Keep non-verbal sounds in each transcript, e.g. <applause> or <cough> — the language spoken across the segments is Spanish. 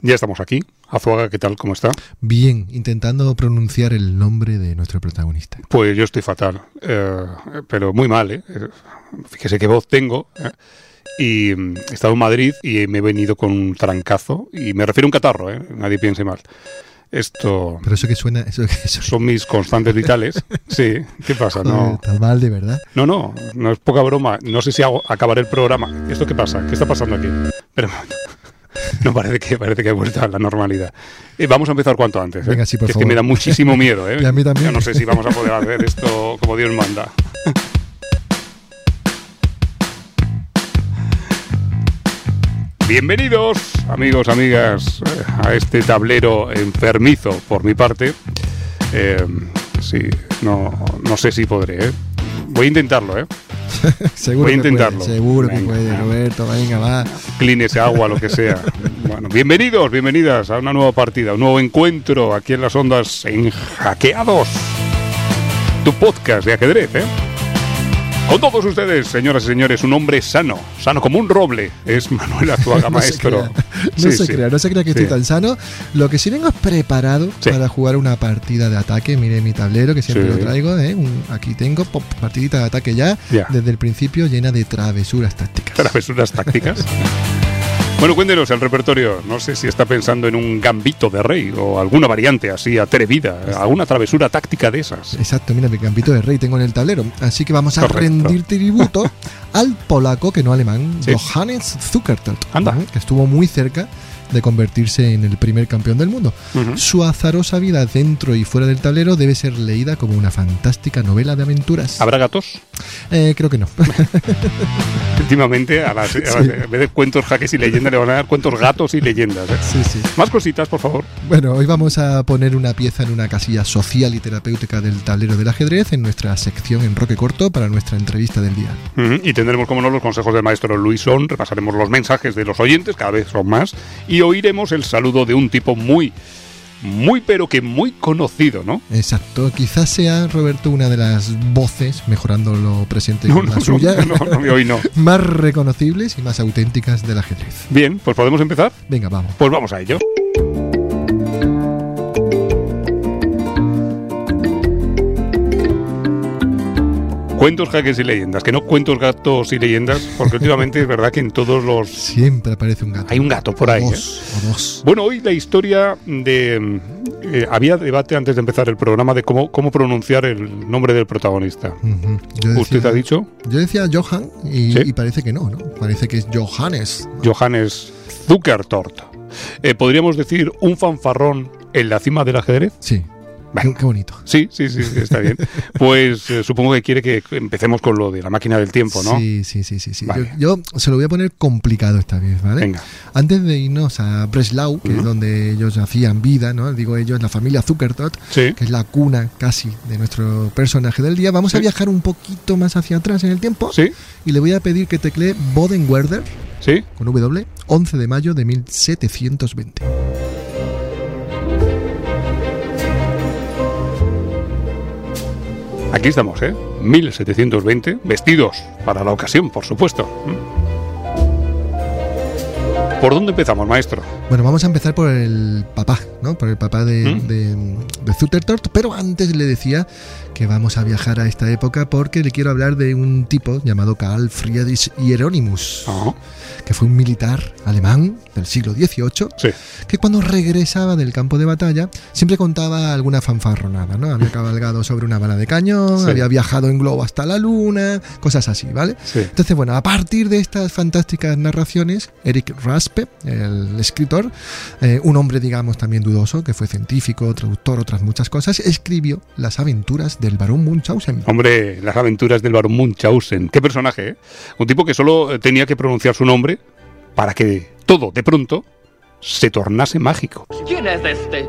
Ya estamos aquí. Azuaga, ¿qué tal? ¿Cómo está? Bien, intentando pronunciar el nombre de nuestro protagonista. Pues yo estoy fatal, eh, pero muy mal, ¿eh? Fíjese qué voz tengo. ¿eh? Y mm, he estado en Madrid y me he venido con un trancazo. Y me refiero a un catarro, ¿eh? Nadie piense mal. Esto Pero eso que suena, eso que eso son mis constantes vitales. <laughs> Sí, ¿qué pasa? No, Estás mal de verdad. no, no, no es poca broma. No sé si hago, acabaré el programa. ¿Esto qué pasa? ¿Qué está pasando aquí? Pero <laughs> no parece que parece que he vuelto a la normalidad. Eh, vamos a empezar cuanto antes. ¿eh? Venga, sí, por es que me da muchísimo miedo. ¿eh? <laughs> Y a mí también. Yo no sé si vamos a poder hacer esto como Dios manda. <laughs> Bienvenidos, amigos, amigas, a este tablero enfermizo por mi parte. Eh, sí, no, no sé si podré. ¿eh? Voy a intentarlo, ¿eh? <laughs> Seguro Voy a que puede, intentarlo. seguro que Venga, puede, venga. Roberto. Venga, va. clean ese agua, lo que sea. <laughs> Bueno, bienvenidos, bienvenidas a una nueva partida, un nuevo encuentro aquí en las ondas en Hackeados. Tu podcast de ajedrez, ¿eh? Con todos ustedes, señoras y señores, un hombre sano, sano como un roble, es Manuel Azuaga, <laughs> No se maestro. crea, no Sí, se sí. crea, no se crea que Sí. estoy tan sano. Lo que sí vengo es preparado para jugar una partida de ataque. Mire mi tablero que siempre lo traigo. ¿eh? Un- aquí tengo pop, partidita de ataque ya, Ya. desde el principio llena de travesuras tácticas. Travesuras tácticas. <laughs> Bueno, cuéntenos el repertorio. No sé si está pensando en un gambito de rey o alguna variante así atrevida, alguna travesura táctica de esas. Exacto, mira, mi campito de rey tengo en el tablero. Así que vamos a Correcto. rendir tributo <laughs> al polaco, que no alemán, Sí. Johannes Zuckertelt. Anda. Que estuvo muy cerca de convertirse en el primer campeón del mundo. Su azarosa vida dentro y fuera del tablero debe ser leída como una fantástica novela de aventuras. ¿Habrá gatos? Eh, creo que no. <laughs> Últimamente, a las, a las- en vez de cuentos, jaques y leyendas, le van a dar cuentos gatos y leyendas. ¿eh? sí, sí. Más cositas, por favor. Bueno, hoy vamos a poner una pieza en una casilla social y terapéutica del tablero del ajedrez en nuestra sección en Roque Corto para nuestra entrevista del día. Y tendremos, como no, los consejos del maestro Luisón, repasaremos los mensajes de los oyentes, cada vez son más, y oiremos el saludo de un tipo muy, muy, pero que muy conocido, ¿no? Exacto, quizás sea Roberto una de las voces, mejorando lo presente No, con no, la suya, no, no, hoy no. <laughs> más reconocibles y más auténticas del ajedrez. Bien, pues podemos empezar. Venga, vamos. Pues vamos a ello. Cuentos, jaques y leyendas, que no cuentos, gatos y leyendas, porque últimamente es verdad que en todos los... Siempre aparece un gato. Hay un gato por ahí. O ¿eh? dos, o dos. Bueno, hoy la historia de... eh, había debate antes de empezar el programa de cómo, cómo pronunciar el nombre del protagonista. Decía, ¿Usted ha dicho? Yo decía Johan y, Sí. y parece que no, ¿no? Parece que es Johannes. Johannes Zuckertort. Eh, ¿Podríamos decir un fanfarrón en la cima del ajedrez? Sí. Venga. Qué, bonito. Sí, sí, sí, está bien. <laughs> Pues eh, supongo que quiere que empecemos con lo de la máquina del tiempo, ¿no? Sí, sí, sí, sí. sí. Vale. Yo, yo se lo voy a poner complicado esta vez, ¿vale? Venga. Antes de irnos a Breslau, que Ujú. es donde ellos hacían vida, ¿no? Digo ellos, la familia Zuckertot, Sí. que es la cuna casi de nuestro personaje del día, vamos a Sí. viajar un poquito más hacia atrás en el tiempo Sí, y le voy a pedir que teclee Bodenwerder sí. con W, 11 de mayo de 1720. Aquí estamos, ¿eh? 1720, vestidos para la ocasión, por supuesto. ¿Mm? ¿Por dónde empezamos, maestro? Bueno, vamos a empezar por el papá, ¿no? Por el papá de, ¿Mm? de, de Zuckertort, pero antes le decía que vamos a viajar a esta época porque le quiero hablar de un tipo llamado Karl Friedrich Hieronymus, que fue un militar alemán del siglo XVIII sí. que cuando regresaba del campo de batalla siempre contaba alguna fanfarronada, ¿no? Había cabalgado sobre una bala de cañón, Sí. había viajado en globo hasta la luna, cosas así, ¿vale? Sí. Entonces, bueno, a partir de estas fantásticas narraciones, Eric Raspe, el escritor, eh, un hombre, digamos, también dudoso, que fue científico, traductor, otras muchas cosas, escribió las aventuras del barón Munchausen. Hombre, las aventuras del barón Munchausen. Qué personaje, ¿eh? Un tipo que solo eh, tenía que pronunciar su nombre para que todo, de pronto, se tornase mágico. ¿Quién es este?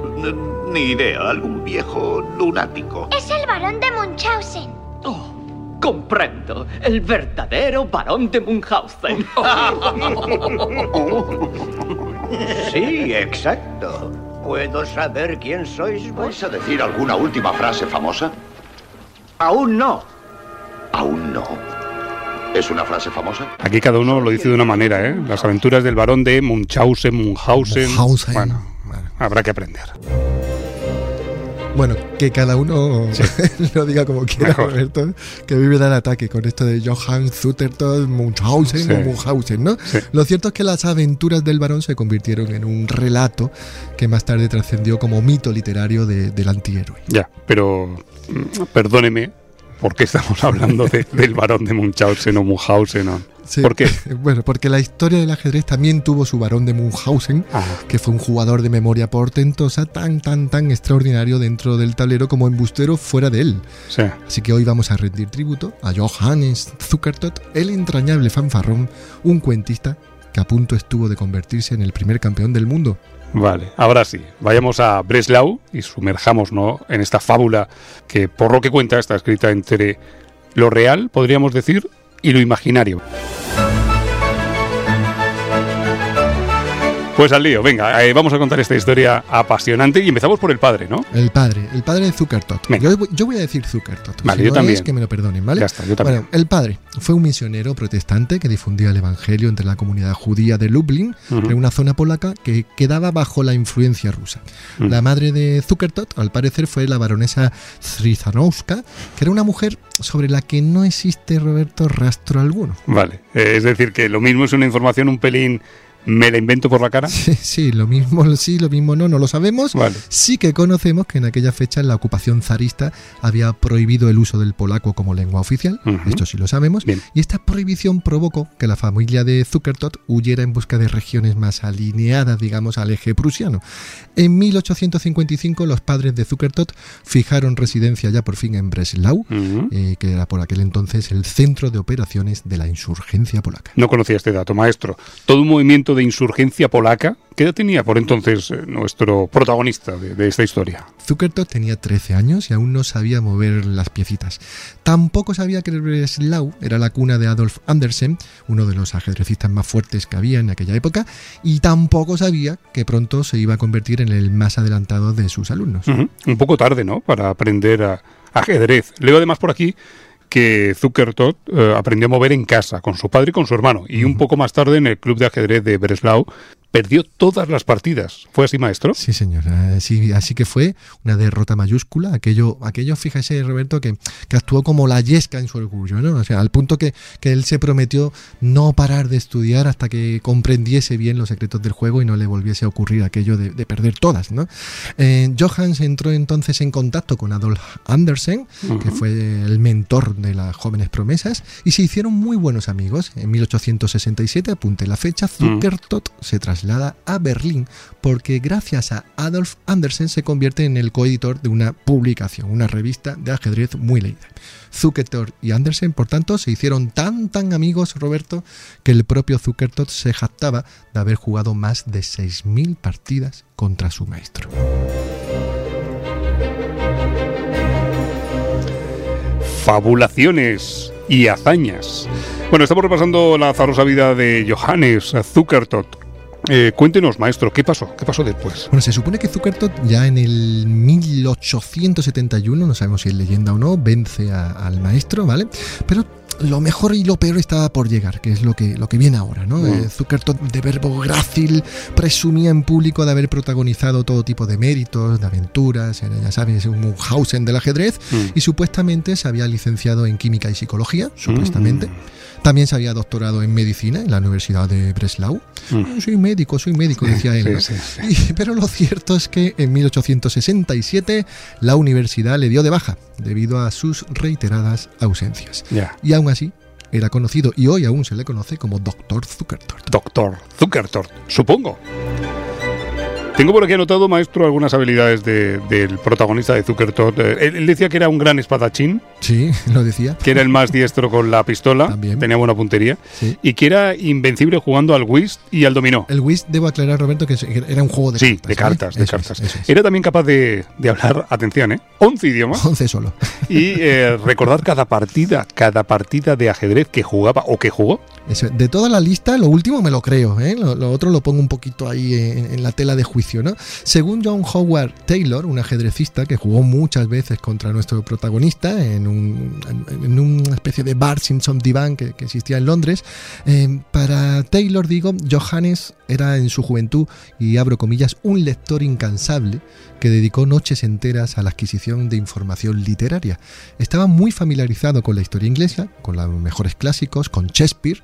Ni idea, algún viejo lunático. Es el varón de Munchausen. Oh, comprendo. El verdadero varón de Munchausen. <laughs> Sí, exacto. ¿Puedo saber quién sois vos? ¿Vais a decir alguna última frase famosa? Aún no. Aún no. ¿Es una frase famosa? Aquí cada uno lo dice de una manera, ¿eh? Las aventuras del varón de Munchausen, Munchausen. Munchausen. Bueno, habrá que aprender. Bueno, que cada uno <laughs> lo diga como quiera, Mejor. Roberto, que vive dar ataque con esto de Johann Zuterton, Munchausen Sí. o Munchausen, ¿no? Sí. Lo cierto es que las aventuras del varón se convirtieron en un relato que más tarde trascendió como mito literario de- del antihéroe. Ya, pero perdóneme, ¿por qué estamos <laughs> hablando de- del varón de Munchausen o Munchausen? o- Sí. ¿Por qué? <laughs> Bueno, porque la historia del ajedrez también tuvo su varón de Munchausen, Ah, que fue un jugador de memoria portentosa tan, tan, tan extraordinario dentro del tablero como embustero fuera de él. sí. Así que hoy vamos a rendir tributo a Johannes Zukertot, el entrañable fanfarrón, un cuentista que a punto estuvo de convertirse en el primer campeón del mundo. Vale, ahora sí, vayamos a Breslau y sumerjámonos en esta fábula que, por lo que cuenta, está escrita entre lo real, podríamos decir, y lo imaginario. Pues al lío, venga, eh, vamos a contar esta historia apasionante y empezamos por el padre, ¿no? El padre, el padre de Zukertot. Venga. Yo, voy- yo voy a decir Zukertot. Vale, Si yo no también. es, que me lo perdonen, ¿vale? Ya está, yo también. Bueno, el padre fue un misionero protestante que difundía el evangelio entre la comunidad judía de Lublin, en una zona polaca que quedaba bajo la influencia rusa. La madre de Zukertot, al parecer, fue la baronesa Srizanowska, que era una mujer sobre la que no existe, Roberto, rastro alguno. Vale, eh, es decir, que lo mismo es una información un pelín, me la invento por la cara. <laughs> Sí, sí, lo mismo sí, lo mismo no, no lo sabemos. Vale. Sí que conocemos que en aquella fecha la ocupación zarista había prohibido el uso del polaco como lengua oficial, esto sí lo sabemos, Bien. y esta prohibición provocó que la familia de Zukertot huyera en busca de regiones más alineadas, digamos, al eje prusiano. En 1855 los padres de Zukertot fijaron residencia ya por fin en Breslau, eh, que era por aquel entonces el centro de operaciones de la insurgencia polaca. No conocía este dato, maestro. Todo un movimiento de insurgencia polaca. ¿Qué edad tenía por entonces eh, nuestro protagonista de, de esta historia? Zukertot tenía 13 años y aún no sabía mover las piecitas. Tampoco sabía que Breslau era la cuna de Adolf Andersen, uno de los ajedrecistas más fuertes que había en aquella época, y tampoco sabía que pronto se iba a convertir en el más adelantado de sus alumnos. Un poco tarde, ¿no? Para aprender a, ajedrez. Leo además por aquí que Zukertot eh, aprendió a mover en casa, con su padre y con su hermano. Y un poco más tarde en el club de ajedrez de Breslau perdió todas las partidas. ¿Fue así, maestro? Sí, señor. Así, así que fue una derrota mayúscula. Aquello, aquello fíjese, Roberto, que, que actuó como la yesca en su orgullo, ¿no? O sea, al punto que, que él se prometió no parar de estudiar hasta que comprendiese bien los secretos del juego y no le volviese a ocurrir aquello de, de perder todas, ¿no? Eh, Johans entró entonces en contacto con Adolf Andersen, que fue el mentor de las jóvenes promesas, y se hicieron muy buenos amigos. En 1867, apunte la fecha, Zukertot se traslada a Berlín porque gracias a Adolf Andersen se convierte en el coeditor de una publicación, una revista de ajedrez muy leída. Zukertot y Andersen, por tanto, se hicieron tan tan amigos, Roberto, que el propio Zukertot se jactaba de haber jugado más de 6.000 partidas contra su maestro. Fabulaciones y hazañas. Bueno, estamos repasando la azarosa vida de Johannes Zukertot. Eh, cuéntenos, maestro, ¿qué pasó? ¿Qué pasó después? Bueno, se supone que Zukertot ya en el 1871, no sabemos si es leyenda o no, vence a- al maestro, ¿vale? Pero lo mejor y lo peor está por llegar, que es lo que, lo que viene ahora, ¿no? Mm. Eh, Zukertot, de verbo grácil, presumía en público de haber protagonizado todo tipo de méritos, de aventuras, era, ya sabes, un Munchausen del ajedrez, Mm. y supuestamente se había licenciado en química y psicología, supuestamente. También se había doctorado en medicina en la Universidad de Breslau. Mm. Soy médico, soy médico, decía él. sí, ¿no? sí, Y- pero lo cierto es que en 1867 la universidad le dio de baja debido a sus reiteradas ausencias. Y aún así era conocido y hoy aún se le conoce como Doctor Zukertot. Doctor Zukertot, supongo. Tengo por aquí anotado, maestro, algunas habilidades de- del protagonista de Zukertot. Eh, Él, él decía que era un gran espadachín, Sí, <laughs> lo decía. que era el más diestro con la pistola, También. tenía buena puntería, Sí. y que era invencible jugando al whist y al dominó. El Whist, debo aclarar, Roberto, que era un juego de Sí, cartas. de ¿vale? cartas, de es, cartas. es. Era también capaz de, de hablar, atención, ¿eh? 11 idiomas 11 solo. <laughs> y eh, recordar cada partida, cada partida de ajedrez que jugaba o que jugó. Eso, de toda la lista, lo último me lo creo, ¿eh? lo, lo otro lo pongo un poquito ahí en, en la tela de juicio. Según John Howard Taylor, un ajedrecista que jugó muchas veces contra nuestro protagonista en, un, en una especie de bar Simpson Divan que, que existía en Londres, eh, para Taylor, digo, Johannes era en su juventud, y abro comillas, un lector incansable que dedicó noches enteras a la adquisición de información literaria. Estaba muy familiarizado con la historia inglesa, con los mejores clásicos, con Shakespeare,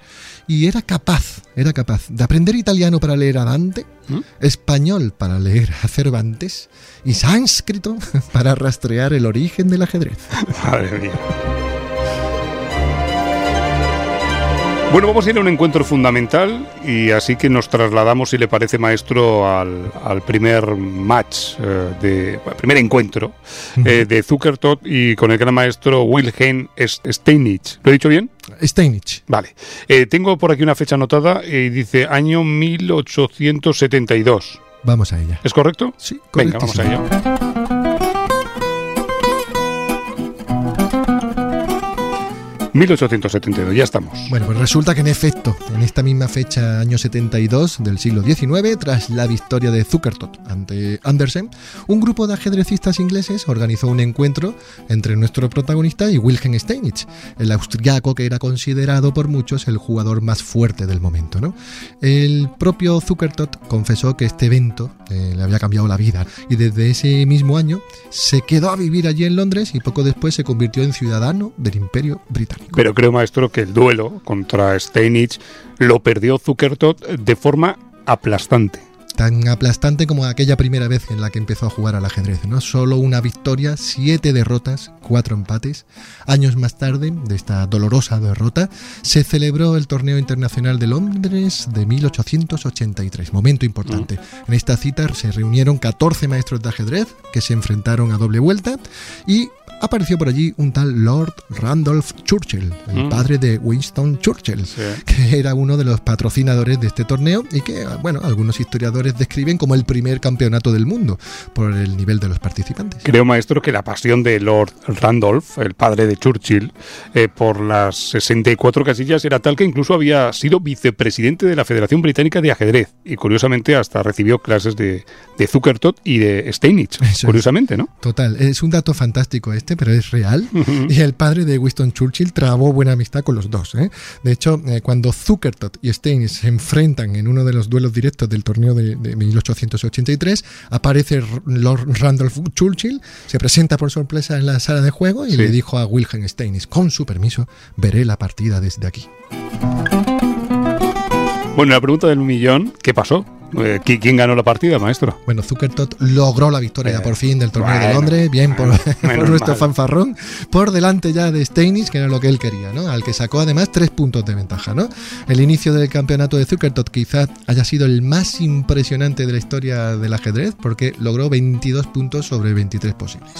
y era capaz, era capaz de aprender italiano para leer a Dante, ¿Mm? español para leer a <laughs> Cervantes y sánscrito <laughs> para rastrear el origen del ajedrez. <laughs> Madre mía. Bueno, vamos a ir a un encuentro fundamental y así que nos trasladamos, si le parece, maestro, al, primer match, eh, de, primer encuentro eh, de Zuckertot y con el gran maestro Wilhelm Steinitz. ¿Lo he dicho bien? Steinitz. Vale. Eh, tengo por aquí una fecha anotada y dice año 1872. Vamos a ella. ¿Es correcto? Sí, Venga, vamos a ello. 1872, ya estamos. Bueno, pues resulta que en efecto, en esta misma fecha, año 72 del siglo XIX, tras la victoria de Zukertot ante Andersen, un grupo de ajedrecistas ingleses organizó un encuentro entre nuestro protagonista y Wilhelm Steinitz, el austriaco que era considerado por muchos el jugador más fuerte del momento. ¿no? El propio Zukertot confesó que este evento eh, le había cambiado la vida y desde ese mismo año se quedó a vivir allí en Londres y poco después se convirtió en ciudadano del Imperio Británico. Pero creo, maestro, que el duelo contra Steinitz lo perdió Zukertot de forma aplastante tan aplastante como aquella primera vez en la que empezó a jugar al ajedrez, ¿no? Solo una victoria, siete derrotas, cuatro empates. Años más tarde de esta dolorosa derrota, se celebró el torneo internacional de Londres de 1883. Momento importante. Mm. En esta cita se reunieron 14 maestros de ajedrez que se enfrentaron a doble vuelta y apareció por allí un tal Lord Randolph Churchill, el mm. padre de Winston Churchill, que era uno de los patrocinadores de este torneo y que, bueno, algunos historiadores describen como el primer campeonato del mundo por el nivel de los participantes. Creo, maestro, que la pasión de Lord Randolph, el padre de Churchill, eh, por las 64 casillas era tal que incluso había sido vicepresidente de la Federación Británica de Ajedrez y, curiosamente, hasta recibió clases de, de Zuckertot y de Steinitz, curiosamente, ¿no? Total, es un dato fantástico este pero es real. <laughs> Y el padre de Winston Churchill trabó buena amistad con los dos. ¿eh? De hecho, eh, cuando Zuckertot y Stein se enfrentan en uno de los duelos directos del torneo de, 1883, aparece Lord Randolph Churchill, se presenta por sorpresa en la sala de juego y le dijo a Wilhelm Steinis, con su permiso, veré la partida desde aquí. Bueno, la pregunta del millón, ¿qué pasó? Eh, ¿Quién ganó la partida, maestro? Bueno, Zuckertot logró la victoria por fin del torneo de Londres, bien por, <laughs> nuestro fanfarrón, por delante ya de Steinis, que era lo que él quería, ¿no? Al que sacó además tres puntos de ventaja, ¿no? El inicio del campeonato de Zuckertot quizás haya sido el más impresionante de la historia del ajedrez, porque logró 22 puntos sobre 23 posibles.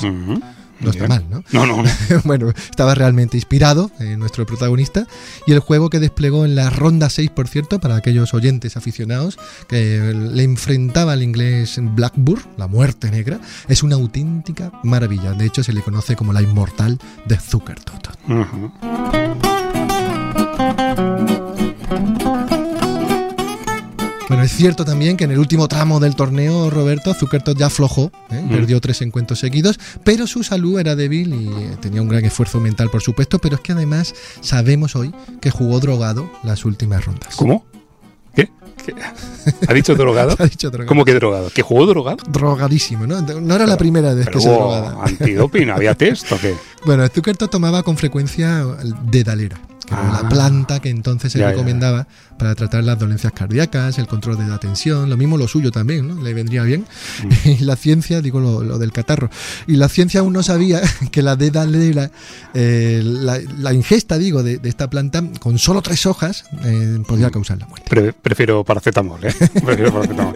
No está mal, ¿no? No, no. <laughs> bueno, estaba realmente inspirado en eh, nuestro protagonista y el juego que desplegó en la ronda 6, por cierto, para aquellos oyentes aficionados que le enfrentaba al inglés Blackburn, la muerte negra, es una auténtica maravilla. De hecho, se le conoce como la inmortal de Zuckertot. Bueno, es cierto también que en el último tramo del torneo, Roberto, Zuckertot ya aflojó, ¿eh? mm. perdió tres encuentros seguidos, pero su salud era débil y eh, tenía un gran esfuerzo mental, por supuesto, pero es que además sabemos hoy que jugó drogado las últimas rondas. ¿Cómo? ¿Qué? ¿Ha dicho drogado? <laughs> ha dicho drogado. ¿Cómo que drogado? ¿Que jugó drogado? Drogadísimo, ¿no? No era la primera vez que se drogaba. ¿Antidoping? ¿Había test o qué? <laughs> Bueno, Zuckertot tomaba con frecuencia dedalera la ah. planta que entonces se recomendaba para tratar las dolencias cardíacas, el control de la tensión, lo mismo lo suyo también, ¿no? Le vendría bien. Mm. <laughs> Y la ciencia, digo lo, del catarro, y la ciencia aún no sabía <laughs> que la dedalera, eh, la, ingesta, digo, de, esta planta con solo tres hojas eh, podría causar la muerte. prefiero paracetamol, ¿eh? <laughs> prefiero paracetamol.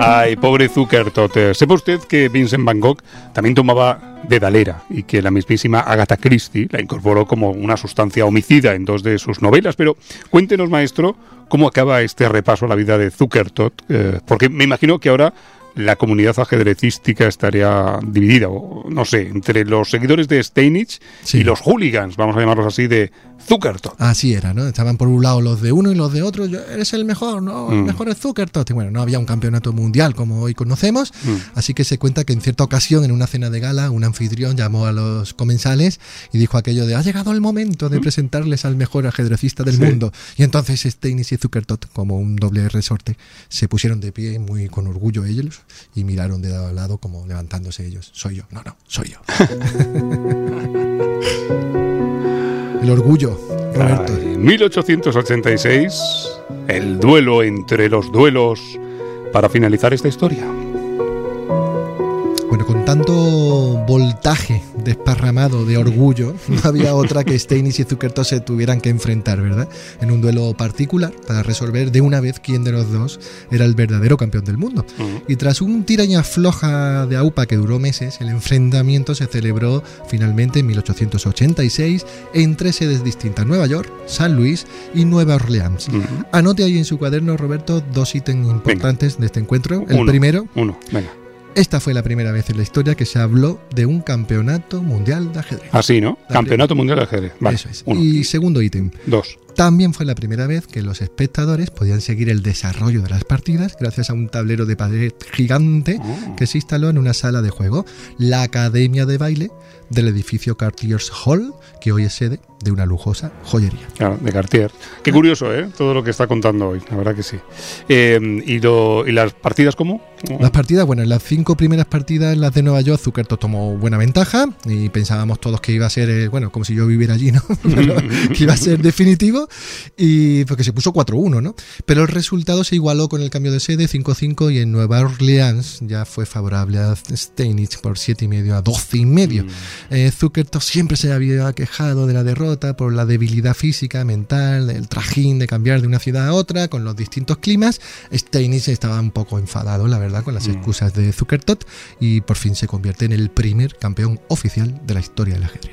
Ay, pobre Zuckertot. ¿Sepa usted que Vincent Van Gogh también tomaba de Dalera y que la mismísima Agatha Christie la incorporó como una sustancia homicida en dos de sus novelas. Pero cuéntenos, maestro, cómo acaba este repaso a la vida de Zuckertot, eh, porque me imagino que ahora la comunidad ajedrecística estaría dividida, o no sé, entre los seguidores de Steinitz y los hooligans, vamos a llamarlos así, de Zuckertot. Así era, ¿no? Estaban por un lado los de uno y los de otro. Yo, eres el mejor, ¿no? El Mm. mejor es Zuckertot. Y bueno, no había un campeonato mundial como hoy conocemos. Mm. Así que se cuenta que en cierta ocasión, en una cena de gala, un anfitrión llamó a los comensales y dijo aquello de: Ha llegado el momento de presentarles al mejor ajedrecista del Mm. Sí. mundo. Y entonces Steinis y Zuckertot, como un doble resorte, se pusieron de pie muy con orgullo ellos y miraron de lado a lado como levantándose ellos. Soy yo. No, no, soy yo. <laughs> el orgullo, Roberto. Ay, 1886, el duelo entre los duelos para finalizar esta historia. Bueno, con tanto voltaje desparramado de orgullo, <laughs> no había otra que Steinis y Zuckerto se tuvieran que enfrentar, ¿verdad? En un duelo particular para resolver de una vez quién de los dos era el verdadero campeón del mundo. Y tras un tiraña floja de AUPA que duró meses, el enfrentamiento se celebró finalmente en 1886 en tres sedes distintas, Nueva York, San Luis y Nueva Orleans. Anote ahí en su cuaderno, Roberto, dos ítems importantes de este encuentro. El Uno, primero, Uno, venga. Esta fue la primera vez en la historia que se habló de un campeonato mundial de ajedrez. Así, ¿no? La Campeonato Mundial de Ajedrez. Vale. Eso es. Uno. Y segundo ítem, Dos. también fue la primera vez que los espectadores podían seguir el desarrollo de las partidas gracias a un tablero de pared gigante Oh. que se instaló en una sala de juego, la Academia de Baile del edificio Cartiers Hall, que hoy es sede de una lujosa joyería. Claro, de Cartier. Qué curioso, ¿eh? Todo lo que está contando hoy, la verdad que sí. Eh, ¿y, lo- ¿Y las partidas cómo? Las partidas, bueno, en las cinco primeras partidas, las de Nueva York, Zuckerto tomó buena ventaja y pensábamos todos que iba a ser, eh, bueno, como si yo viviera allí, ¿no? <laughs> Pero que iba a ser definitivo y porque se puso 4-1, ¿no? Pero el resultado se igualó con el cambio de sede 5-5 y en Nueva Orleans ya fue favorable a Steinitz por 7,5 a 12,5. Eh, siempre se había quejado de la derrota por la debilidad física, mental, el trajín de cambiar de una ciudad a otra con los distintos climas. Steinitz estaba un poco enfadado, la verdad, con las excusas de Zuckertot y por fin se convierte en el primer campeón oficial de la historia del ajedrez.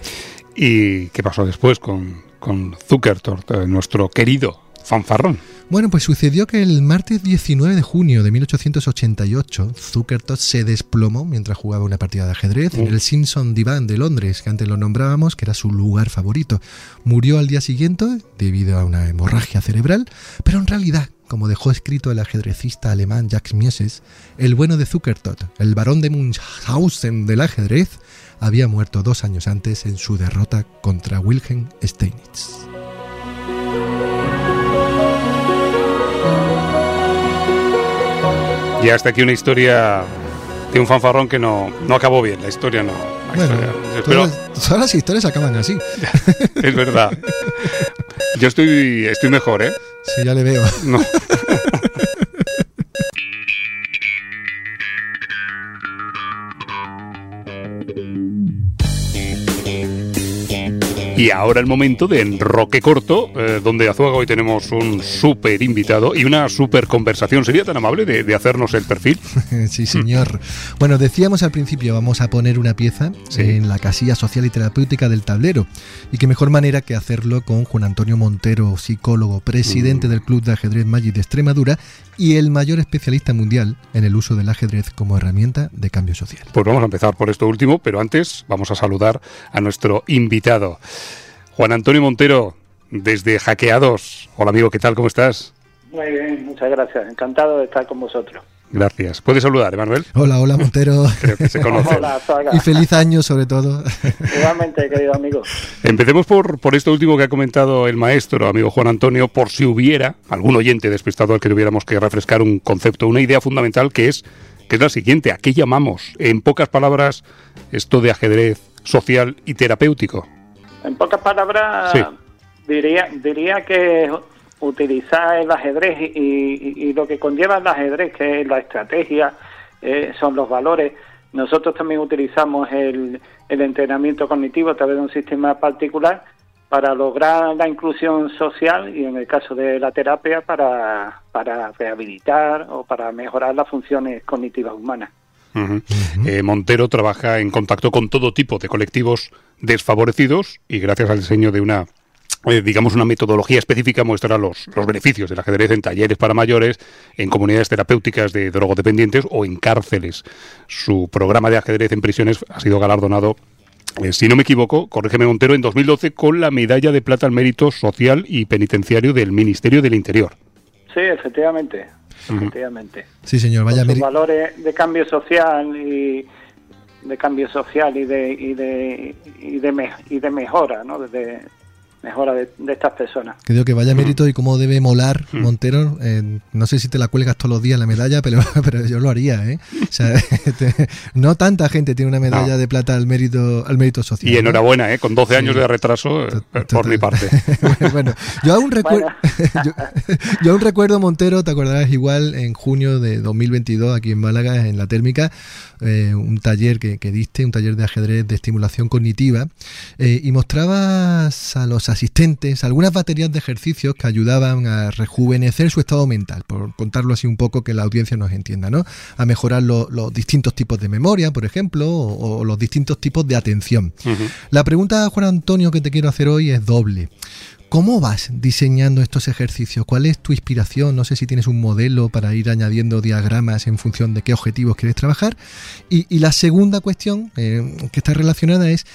¿Y qué pasó después con, con Zuckertort, eh, nuestro querido fanfarrón? Bueno, pues sucedió que el martes 19 de junio de 1888, Zuckertot se desplomó mientras jugaba una partida de ajedrez en Mm. el Simpson Divan de Londres, que antes lo nombrábamos, que era su lugar favorito. Murió al día siguiente debido a una hemorragia cerebral, pero en realidad, como dejó escrito el ajedrecista alemán Jacques Mieses, el bueno de Zuckertot, el barón de Munchausen del ajedrez, había muerto dos años antes en su derrota contra Wilhelm Steinitz. Y hasta aquí una historia de un fanfarrón que no, no acabó bien. La historia no. la Bueno, historia- todas, todas las historias acaban así. <laughs> es verdad. Yo estoy, estoy mejor, ¿eh? Sí, ya le veo. No. <laughs> Y ahora el momento de enroque corto, eh, donde Azuaga hoy tenemos un súper invitado y una súper conversación. ¿Sería tan amable de, de hacernos el perfil? <laughs> Sí, señor. Bueno, decíamos al principio, vamos a poner una pieza Sí. en la casilla social y terapéutica del tablero. Y qué mejor manera que hacerlo con Juan Antonio Montero, psicólogo, presidente Mm. del Club de Ajedrez Magic de Extremadura y el mayor especialista mundial en el uso del ajedrez como herramienta de cambio social. Pues vamos a empezar por esto último, pero antes vamos a saludar a nuestro invitado. Juan Antonio Montero, desde Hackeados. Hola amigo, ¿qué tal? ¿Cómo estás? Muy bien, muchas gracias. Encantado de estar con vosotros. Gracias. ¿Puedes saludar, Emanuel? Hola, hola Montero. Creo que se conoce. Hola, Zaga. y feliz año sobre todo. Igualmente, querido amigo. Empecemos por, por esto último que ha comentado el maestro, amigo Juan Antonio, por si hubiera algún oyente despistado al que tuviéramos que refrescar un concepto, una idea fundamental que es, que es la siguiente. ¿A qué llamamos, en pocas palabras, esto de ajedrez social y terapéutico? En pocas palabras, Sí. diría, diría que utilizar el ajedrez y, y- y lo que conlleva el ajedrez, que es la estrategia, eh, son los valores. Nosotros también utilizamos el, el entrenamiento cognitivo a través de un sistema particular para lograr la inclusión social y en el caso de la terapia para, para rehabilitar o para mejorar las funciones cognitivas humanas. Eh, Montero trabaja en contacto con todo tipo de colectivos desfavorecidos y gracias al diseño de una eh, digamos una metodología específica muestra los, los beneficios del ajedrez en talleres para mayores, en comunidades terapéuticas de drogodependientes o en cárceles. Su programa de ajedrez en prisiones ha sido galardonado eh, si no me equivoco, corrígeme Montero, en 2012 con la medalla de plata al mérito social y penitenciario del Ministerio del Interior. Sí, efectivamente, efectivamente. Sí, señor, vaya Con sus valores de cambio social y de cambio social y de y de y de, y de mejora, ¿no? De, mejora de, estas personas. Creo que vaya mérito y cómo debe molar Montero. Eh, no sé si te la cuelgas todos los días la medalla, <laughs> pero, pero yo lo haría. ¿eh? O sea, <laughs> no tanta gente tiene una medalla de plata al mérito al mérito social. Y enhorabuena, ¿eh? con 12 años de retraso eh, por mi parte. <laughs> bueno, yo aún, recuerdo, yo, aún recuerdo, Montero, te acordarás igual, en junio de 2022, aquí en Málaga, en la térmica, eh, un taller que, que, diste, un taller de ajedrez de estimulación cognitiva, y mostrabas a los asistentes algunas baterías de ejercicios que ayudaban a rejuvenecer su estado mental, por contarlo así un poco que la audiencia nos entienda, ¿no? A mejorar los distintos tipos de memoria, por ejemplo, o, los distintos tipos de atención. La pregunta, Juan Antonio, que te quiero hacer hoy es doble. ¿Cómo vas diseñando estos ejercicios? ¿Cuál es tu inspiración? No sé si tienes un modelo para ir añadiendo diagramas en función de qué objetivos quieres trabajar. Y, la segunda cuestión eh, que está relacionada es,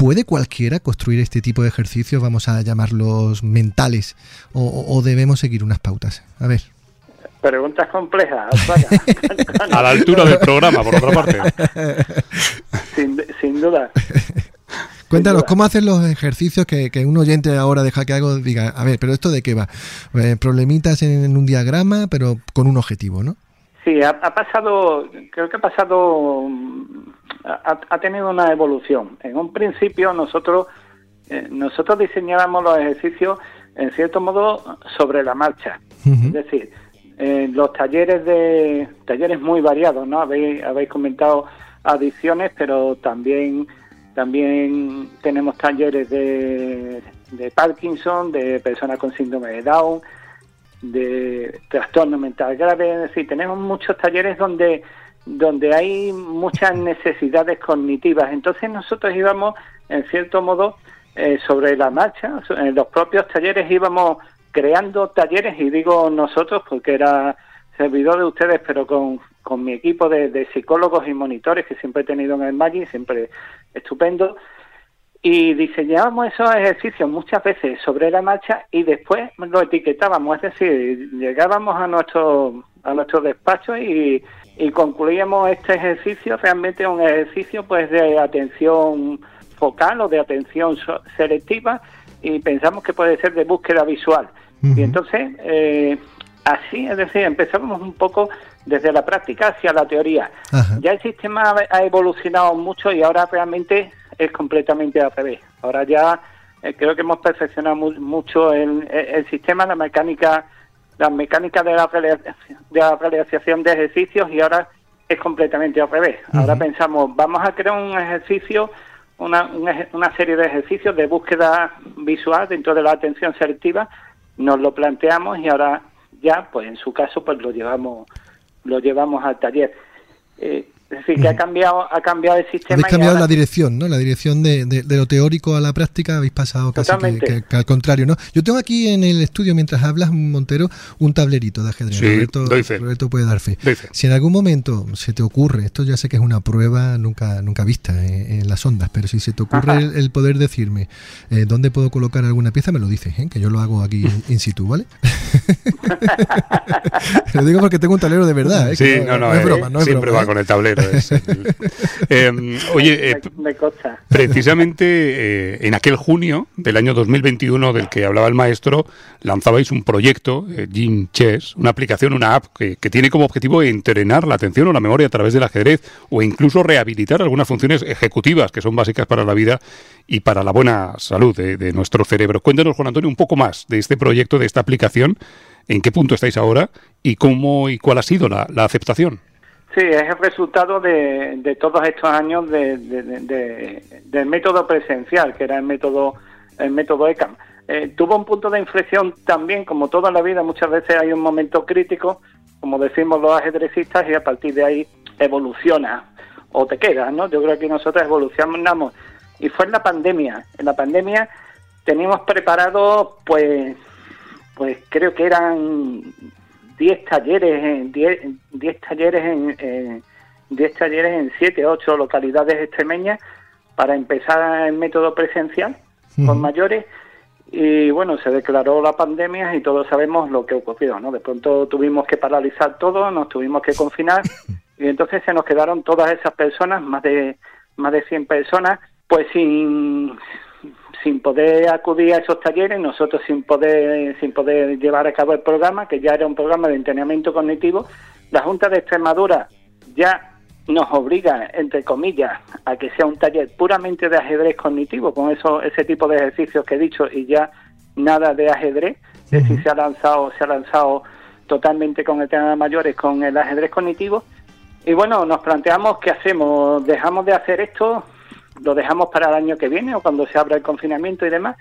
¿Puede cualquiera construir este tipo de ejercicios, vamos a llamarlos mentales, o, debemos seguir unas pautas? A ver. Preguntas complejas. <laughs> a la altura del programa, por otra parte. sin, duda. Cuéntanos, ¿cómo hacen los ejercicios que, un oyente ahora deja que hago diga, a ver, pero esto de qué va? Eh, problemitas en, un diagrama, pero con un objetivo, ¿no? Sí, ha, pasado, creo que ha pasado ha, tenido una evolución. En un principio nosotros eh, nosotros diseñábamos los ejercicios en cierto modo sobre la marcha, es decir, eh, los talleres de talleres muy variados, ¿no? Habéis, habéis comentado adicciones, pero también también tenemos talleres de, de Parkinson, de personas con síndrome de Down, de trastorno mental grave, es decir, tenemos muchos talleres donde donde hay muchas necesidades cognitivas. Entonces nosotros íbamos, en cierto modo, eh, sobre la marcha, en los propios talleres íbamos creando talleres, y digo nosotros porque era servidor de ustedes, pero con, con mi equipo de, psicólogos y monitores que siempre he tenido en el MAGI, siempre estupendo, y diseñábamos esos ejercicios muchas veces sobre la marcha y después lo etiquetábamos, es decir, llegábamos a nuestro, a nuestro despacho y y concluíamos este ejercicio realmente un ejercicio pues de atención focal o de atención selectiva y pensamos que puede ser de búsqueda visual. Y entonces, eh, así, es decir, empezamos un poco desde la práctica hacia la teoría. Ya el sistema ha evolucionado mucho y ahora realmente es completamente al revés. Ahora ya eh, creo que hemos perfeccionado mucho el, el sistema, la mecánica las mecánicas de la, de la realización de ejercicios y ahora es completamente al revés. Ahora pensamos, vamos a crear un ejercicio, una, una, serie de ejercicios de búsqueda visual dentro de la atención selectiva, nos lo planteamos y ahora ya, pues en su caso, pues lo llevamos, lo llevamos al taller. Eh, es decir, que ha cambiado, ha cambiado el sistema. Habéis cambiado la dirección, ¿no? La dirección de, de, lo teórico a la práctica habéis pasado casi que, al contrario, ¿no? Yo tengo aquí en el estudio, mientras hablas, Montero, un tablerito de ajedrez. Sí, Roberto, puede dar fe. Si en algún momento se te ocurre, esto ya sé que es una prueba nunca nunca vista en, las ondas, pero si se te ocurre el, poder decirme eh, dónde puedo colocar alguna pieza, me lo dices, ¿eh? que yo lo hago aquí in situ, ¿vale? <laughs> lo digo porque tengo un tablero de verdad, ¿eh? Sí, no, no, es broma, no es siempre va ¿eh? con el tablero. Em, oye, eh, <laughs> precisamente eh, en aquel junio del año 2021 del que hablaba el maestro, lanzabais un proyecto, eh, Gym Chess, una aplicación, una app que, tiene como objetivo entrenar la atención o la memoria a través del ajedrez o incluso rehabilitar algunas funciones ejecutivas que son básicas para la vida y para la buena salud de, nuestro cerebro. Cuéntanos, Juan Antonio, un poco más de este proyecto, de esta aplicación, en qué punto estáis ahora y cómo y cuál ha sido la aceptación. Sí, es el resultado de, de todos estos años de, del método presencial, que era el método, el método ECAM. Eh, tuvo un punto de inflexión también, como toda la vida, muchas veces hay un momento crítico, como decimos los ajedrecistas, y a partir de ahí evoluciona o te quedas, ¿no? Yo creo que nosotros evolucionamos. Y fue en la pandemia. En la pandemia teníamos preparado, pues, pues creo que eran 10 talleres en 10, talleres en, 10 talleres en 7 8 localidades extremeñas para empezar el método presencial con mayores y bueno, se declaró la pandemia y todos sabemos lo que ocurrió, ¿no? De pronto tuvimos que paralizar todo, nos tuvimos que confinar y entonces se nos quedaron todas esas personas, más de más de 100 personas, pues sin sin poder acudir a esos talleres, nosotros sin poder sin poder llevar a cabo el programa, que ya era un programa de entrenamiento cognitivo, la Junta de Extremadura ya nos obliga, entre comillas, a que sea un taller puramente de ajedrez cognitivo, con eso, ese tipo de ejercicios que he dicho, y ya nada de ajedrez, es decir, se ha lanzado, se ha lanzado totalmente con el tema de mayores, con el ajedrez cognitivo, y bueno, nos planteamos qué hacemos, dejamos de hacer esto, lo dejamos para el año que viene o cuando se abra el confinamiento y demás,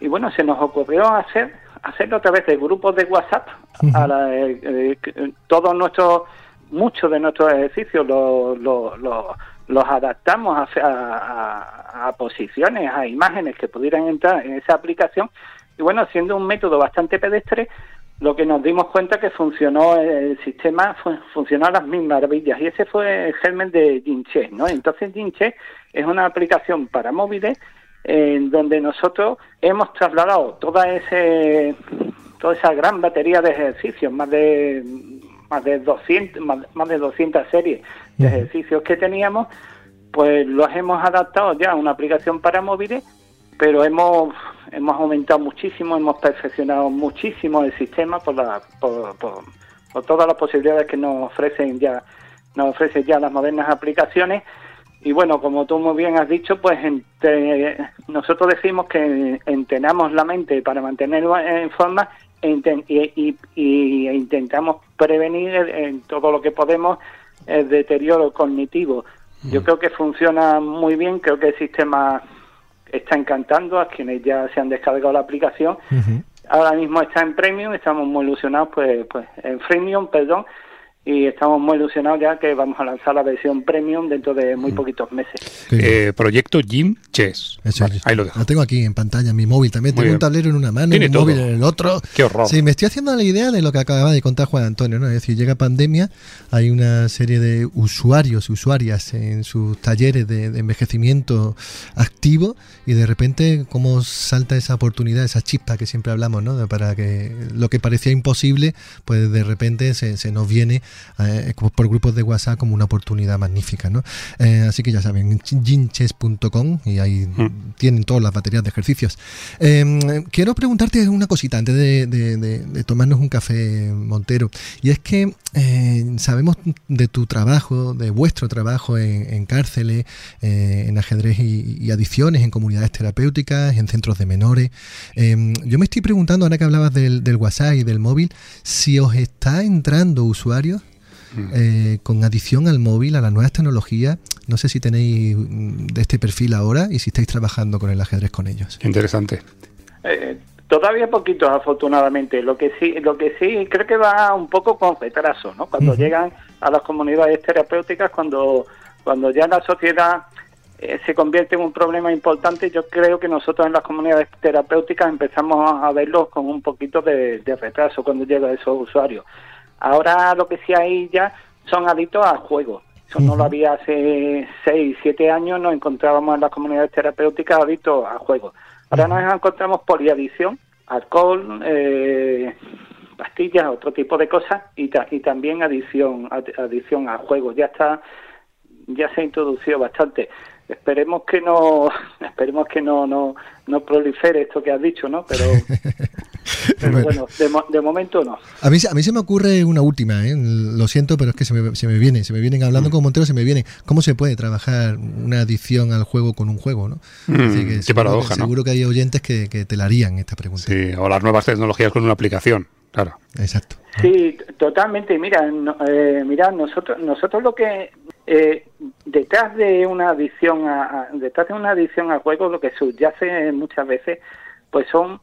y bueno, se nos ocurrió hacer hacerlo a través de grupos de WhatsApp, a la, eh, eh, todos nuestros muchos de nuestros ejercicios los, los, adaptamos a, a, posiciones, a imágenes que pudieran entrar en esa aplicación. Y bueno, siendo un método bastante pedestre, lo que nos dimos cuenta que funcionó el sistema, funcionó a las mil maravillas. Y ese fue el germen de Jinche, ¿no? Entonces Jinche es una aplicación para móviles en donde nosotros hemos trasladado toda ese toda esa gran batería de ejercicios, más de más de 200, más, de 200 series de ejercicios que teníamos, pues los hemos adaptado ya a una aplicación para móviles, pero hemos hemos aumentado muchísimo, hemos perfeccionado muchísimo el sistema por, la, por, todas las posibilidades que nos ofrecen ya nos ofrecen ya las modernas aplicaciones y bueno, como tú muy bien has dicho, pues nosotros decimos que entrenamos la mente para mantenerlo en forma y, intentamos prevenir en todo lo que podemos el deterioro cognitivo. Yo creo que funciona muy bien, creo que el sistema está encantando a quienes ya se han descargado la aplicación. Ahora mismo está en premium, estamos muy ilusionados, pues, pues en freemium, perdón, y estamos muy ilusionados ya que vamos a lanzar la versión premium dentro de muy mm. poquitos meses. Eh, proyecto Jim Chess. ahí lo dejo. Lo tengo aquí en pantalla, mi móvil también. tengo un tablero en una mano, un móvil en el otro. Qué horror. Sí, me estoy haciendo la idea de lo que acababa de contar Juan Antonio, ¿no? Es decir, llega pandemia, hay una serie de usuarios y usuarias en sus talleres de, envejecimiento activo y de repente cómo salta esa oportunidad, esa chispa que siempre hablamos, ¿no? Para que lo que parecía imposible, pues de repente se, se nos viene eh, por grupos de WhatsApp como una oportunidad magnífica. ¿no? Eh, así que ya saben, ginches.com y ahí mm. tienen todas las baterías de ejercicios. Em, quiero preguntarte una cosita antes de, tomarnos un café, Montero, y es que eh, sabemos de tu trabajo, de vuestro trabajo en, cárceles, en ajedrez y, adicciones, en comunidades terapéuticas, en centros de menores. Em, yo me estoy preguntando, ahora que hablabas del, del WhatsApp y del móvil, si os está entrando usuarios eh, con adición al móvil, a las nuevas tecnologías. No sé si tenéis mm, de este perfil ahora y si estáis trabajando con el ajedrez con ellos. Interesante. Eh, todavía poquito, afortunadamente. Lo que sí, lo que sí creo que va un poco con retraso, ¿no? Cuando llegan a las comunidades terapéuticas, cuando cuando ya la sociedad eh, se convierte en un problema importante, yo creo que nosotros en las comunidades terapéuticas empezamos a verlo con un poquito de, de retraso cuando llega a esos usuarios. Ahora lo que sí hay ya son adictos al juego. Eso no lo había hace 6, 7 años, nos encontrábamos en las comunidades terapéuticas adictos al juego. Ahora nos encontramos poliadicción, alcohol, eh, pastillas, otro tipo de cosas y, y también adicción, adicción al juego. Ya está, ya se ha introducido bastante. Esperemos que no, <laughs> esperemos que no, no, no prolifere esto que has dicho, ¿no? Pero <laughs> <laughs> bueno, de, momento no. A mí, a mí se me ocurre una última, ¿eh? lo siento, pero es que se me, se me viene, se me vienen hablando mm. con Montero, se me viene. ¿Cómo se puede trabajar una adicción al juego con un juego? ¿no? Mm, qué seguro, paradoja, Seguro que hay oyentes que, te la harían esta pregunta. Sí, o las nuevas tecnologías con una aplicación, claro. Exacto. Sí, totalmente. Mira, eh, mira, nosotros, nosotros lo que eh, detrás de una adicción a, detrás de una adicción al juego, lo que subyace muchas veces, pues son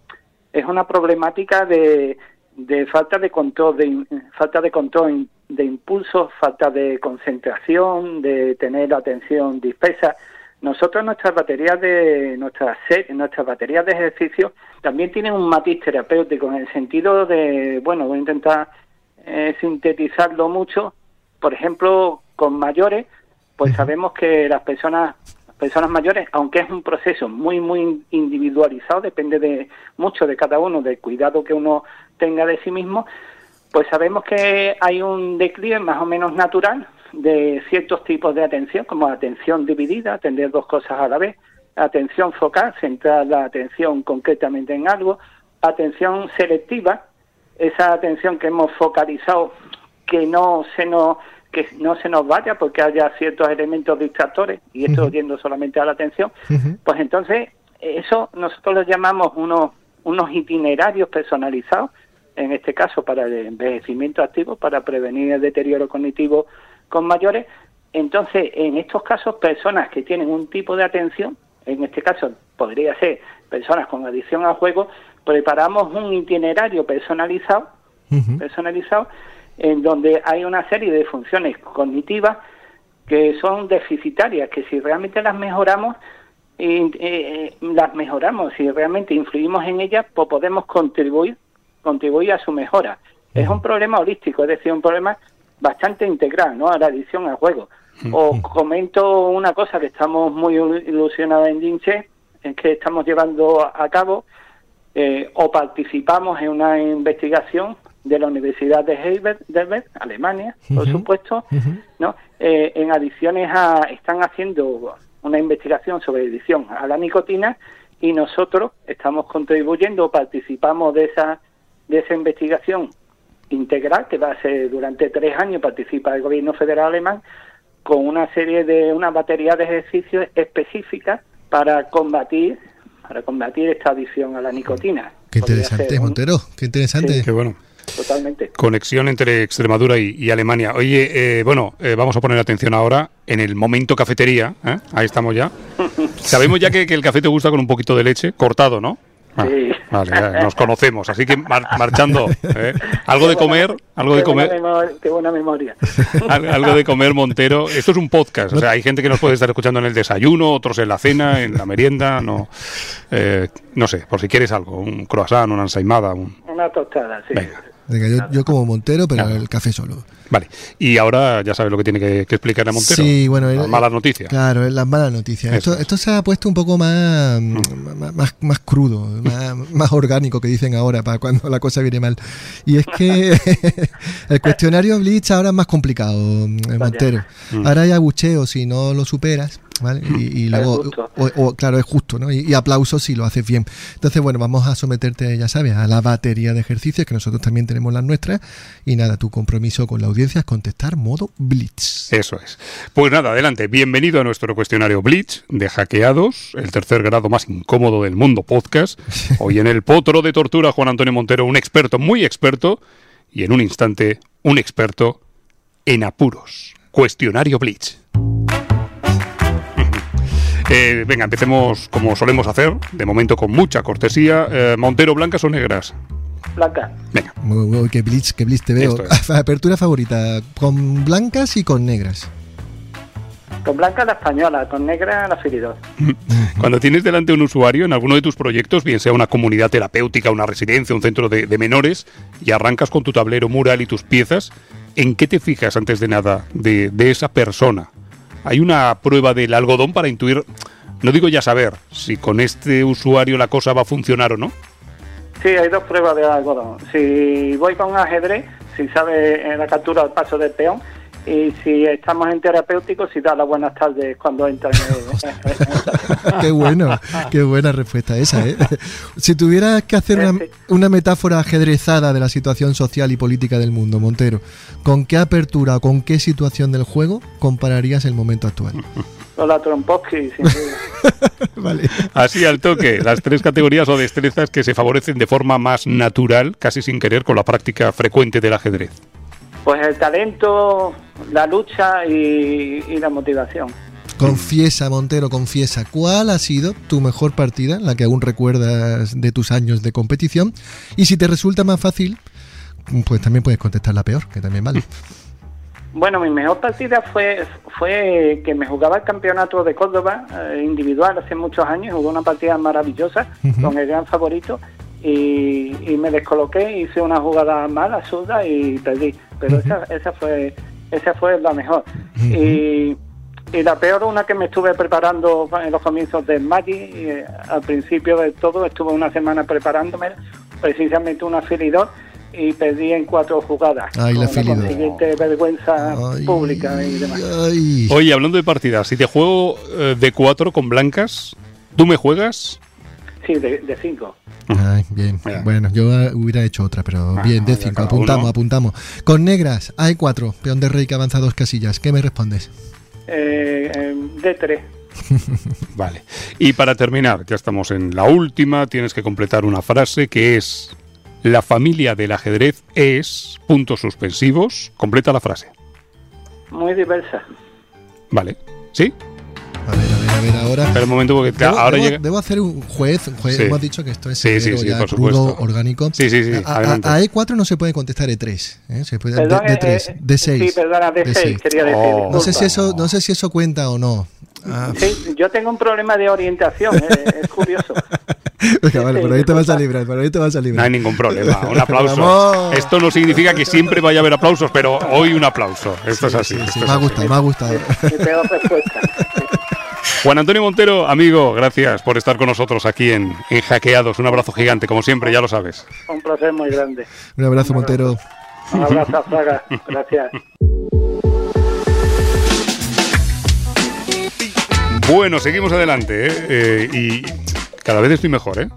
es una problemática de, de falta de control, de falta de control de impulsos, falta de concentración, de tener la atención dispersa. Nosotros nuestras baterías de nuestras nuestras baterías de ejercicio también tienen un matiz terapéutico en el sentido de, bueno, voy a intentar eh, sintetizarlo mucho. Por ejemplo, con mayores, pues sabemos que las personas personas mayores, aunque es un proceso muy, muy individualizado, depende de mucho de cada uno, del cuidado que uno tenga de sí mismo, pues sabemos que hay un declive más o menos natural de ciertos tipos de atención, como atención dividida, atender dos cosas a la vez, atención focal, centrar la atención concretamente en algo, atención selectiva, esa atención que hemos focalizado que no se nos que no se nos vaya porque haya ciertos elementos distractores y esto yendo solamente a la atención, pues entonces eso nosotros lo llamamos unos unos itinerarios personalizados, en este caso para el envejecimiento activo, para prevenir el deterioro cognitivo con mayores. Entonces, en estos casos, personas que tienen un tipo de atención, en este caso podría ser personas con adicción al juego, preparamos un itinerario personalizado, personalizado, en donde hay una serie de funciones cognitivas que son deficitarias, que si realmente las mejoramos, eh, las mejoramos, si realmente influimos en ellas, pues podemos contribuir, contribuir a su mejora. Es un problema holístico, es decir, un problema bastante integral, ¿no? A la adicción al juego. O comento una cosa que estamos muy ilusionados en DINCHE, es que estamos llevando a cabo eh, o participamos en una investigación de la Universidad de Heidelberg, Alemania, por supuesto, ¿no? Eh, en adicciones a, están haciendo una investigación sobre adicción a la nicotina y nosotros estamos contribuyendo, participamos de esa de esa investigación integral que va a ser durante tres años participa el gobierno federal alemán con una serie de una batería de ejercicios específicas para combatir para combatir esta adicción a la nicotina. Qué interesante, Montero, qué interesante. Qué bueno. Totalmente. Conexión entre Extremadura y, Alemania. Oye, eh, bueno, eh, vamos a poner atención ahora en el momento cafetería. ¿eh? Ahí estamos ya. <laughs> Sabemos ya que, que, el café te gusta con un poquito de leche, cortado, ¿no? Ah, vale, nos conocemos, así que marchando. ¿eh? Algo de comer, algo de comer. qué buena memoria. <laughs> algo de comer, Montero. Esto es un podcast, o sea, hay gente que nos puede estar escuchando en el desayuno, otros en la cena, en la merienda, no, eh, no sé, por si quieres algo, un croissant, una ensaimada, un... una tostada, sí yo, como Montero, pero el café solo. Vale, y ahora ya sabes lo que tiene que, explicar a Montero. Sí, bueno, las malas noticias. Claro, las malas noticias. Esto, esto, se ha puesto un poco más, mm. más, más, crudo, <laughs> más, orgánico que dicen ahora para cuando la cosa viene mal. Y es que <laughs> el cuestionario Blitz ahora es más complicado, eh, Montero. Mm. Ahora hay abucheos si no lo superas. Y, luego, o, claro, es justo, ¿no? Y, aplausos si lo haces bien. Entonces, bueno, vamos a someterte, ya sabes, a la batería de ejercicios, que nosotros también tenemos las nuestras. Y nada, tu compromiso con la audiencia es contestar modo Blitz. Eso es. Pues nada, adelante. Bienvenido a nuestro cuestionario Blitz de hackeados, el tercer grado más incómodo del mundo podcast. <laughs> Hoy en el potro de tortura, Juan Antonio Montero, un experto, muy experto, y en un instante, un experto en apuros. Cuestionario Blitz. Eh, venga, empecemos como solemos hacer, de momento con mucha cortesía. Eh, Montero, ¿blancas o negras? Blanca. Venga. Muy, qué blitz, qué blitz te veo. <laughs> Apertura favorita, con blancas y con negras. Con blanca la española, con negra la feridor. <laughs> Cuando tienes delante un usuario en alguno de tus proyectos, bien sea una comunidad terapéutica, una residencia, un centro de, menores, y arrancas con tu tablero mural y tus piezas, ¿en qué te fijas antes de nada de, de esa persona? Hay una prueba del algodón para intuir, no digo ya saber, si con este usuario la cosa va a funcionar o no. Sí, hay dos pruebas de algodón. Si voy con ajedrez, si sabe la captura el paso del peón, y si estamos en terapéutico, si da las buenas tardes cuando entra en <laughs> Qué bueno, qué buena respuesta esa. ¿eh? Si tuvieras que hacer una, una, metáfora ajedrezada de la situación social y política del mundo, Montero, ¿con qué apertura o con qué situación del juego compararías el momento actual? <laughs> Con la Trompowski, sin <laughs> vale. Así al toque, las tres categorías o destrezas que se favorecen de forma más natural, casi sin querer, con la práctica frecuente del ajedrez. Pues el talento, la lucha y, la motivación. Confiesa, Montero, confiesa, ¿cuál ha sido tu mejor partida, la que aún recuerdas de tus años de competición? Y si te resulta más fácil, pues también puedes contestar la peor, que también vale. Bueno, mi mejor partida fue fue que me jugaba el campeonato de Córdoba eh, individual hace muchos años, jugó una partida maravillosa con el gran favorito y, y, me descoloqué, hice una jugada mala, suda y perdí pero esa, esa fue esa fue la mejor. Y Y la peor, una que me estuve preparando en los comienzos de Magic, eh, al principio de todo, estuve una semana preparándome, precisamente un afilidor, y perdí en cuatro jugadas. Ay, la con la siguiente vergüenza pública y demás. Oye, hablando de partidas, si te juego eh, de cuatro con blancas, ¿tú me juegas? Sí, de, cinco. Ay, bien. Bueno, yo hubiera hecho otra, pero ah, bien, de cinco. Apuntamos, apuntamos. Con negras, hay cuatro. Peón de rey que avanza dos casillas. ¿Qué me respondes? Eh, de tres. <laughs> vale. Y para terminar, ya estamos en la última, tienes que completar una frase que es la familia del ajedrez es puntos suspensivos. Completa la frase. Muy diversa. Vale. ¿Sí? A ver, a ver, a ver, ahora. Espera un momento porque debo, ahora debo, llega. debo hacer un juez. juez Sí. Hemos dicho que esto es Sí, sí, sí, ya por crudo, supuesto. orgánico. Sí, sí, sí, A, a- a E4 no se puede contestar E3. ¿eh? Se puede, Perdón, de, eh, 3, eh, de 6. Sí, perdona, de seis, quería decir. Oh. No sé, si eso, no sé si eso cuenta o no. Ah, Sí, yo tengo un problema de orientación, eh, es curioso. <laughs> venga, vale, por ahí te vas a librar, por ahí te vas a No librar. hay ningún problema. <laughs> Un aplauso. Vamos. Esto no significa que siempre vaya a haber aplausos, pero hoy un aplauso. Esto es así. Sí, esto sí, es me ha gustado, me ha gustado. Mi peor respuesta. <laughs> Juan Antonio Montero, amigo, gracias por estar con nosotros aquí en, en Hackeados. Un abrazo gigante, como siempre, ya lo sabes. Un placer muy grande. Un abrazo, Montero. Un abrazo, Fraga. Gracias. Bueno, seguimos adelante, ¿eh? Eh, y cada vez estoy mejor, ¿eh?